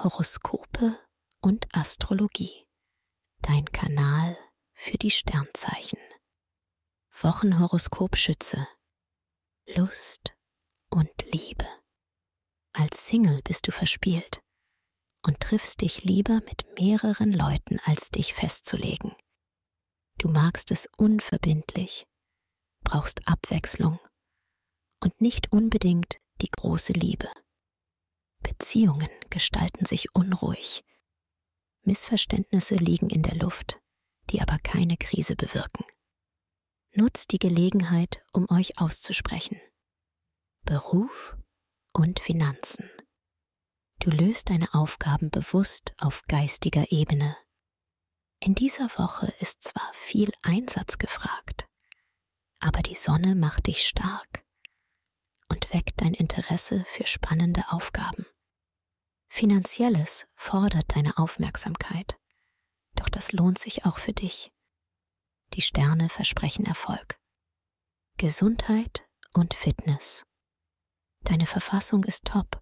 Horoskope und Astrologie. Dein Kanal für die Sternzeichen. Wochenhoroskop Schütze. Lust und Liebe. Als Single bist du verspielt und triffst dich lieber mit mehreren Leuten, als dich festzulegen. Du magst es unverbindlich, brauchst Abwechslung und nicht unbedingt die große Liebe. Beziehungen gestalten sich unruhig. Missverständnisse liegen in der Luft, die aber keine Krise bewirken. Nutzt die Gelegenheit, um euch auszusprechen. Beruf und Finanzen. Du löst deine Aufgaben bewusst auf geistiger Ebene. In dieser Woche ist zwar viel Einsatz gefragt, aber die Sonne macht dich stark und weckt dein Interesse für spannende Aufgaben. Finanzielles fordert deine Aufmerksamkeit, doch das lohnt sich auch für dich. Die Sterne versprechen Erfolg. Gesundheit und Fitness. Deine Verfassung ist top.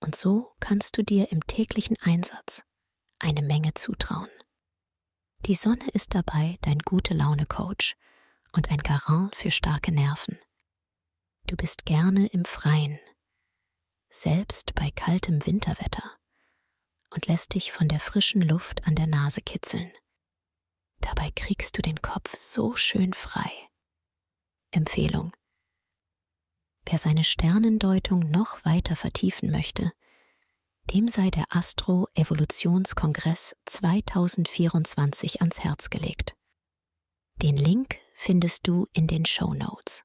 Und so kannst du dir im täglichen Einsatz eine Menge zutrauen. Die Sonne ist dabei dein gute Laune Coach und ein Garant für starke Nerven. Du bist gerne im Freien, selbst bei kaltem Winterwetter, und lässt dich von der frischen Luft an der Nase kitzeln. Dabei kriegst du den Kopf so schön frei. Empfehlung. Wer seine Sternendeutung noch weiter vertiefen möchte, dem sei der Astro-Evolutionskongress 2024 ans Herz gelegt. Den Link findest du in den Show Notes.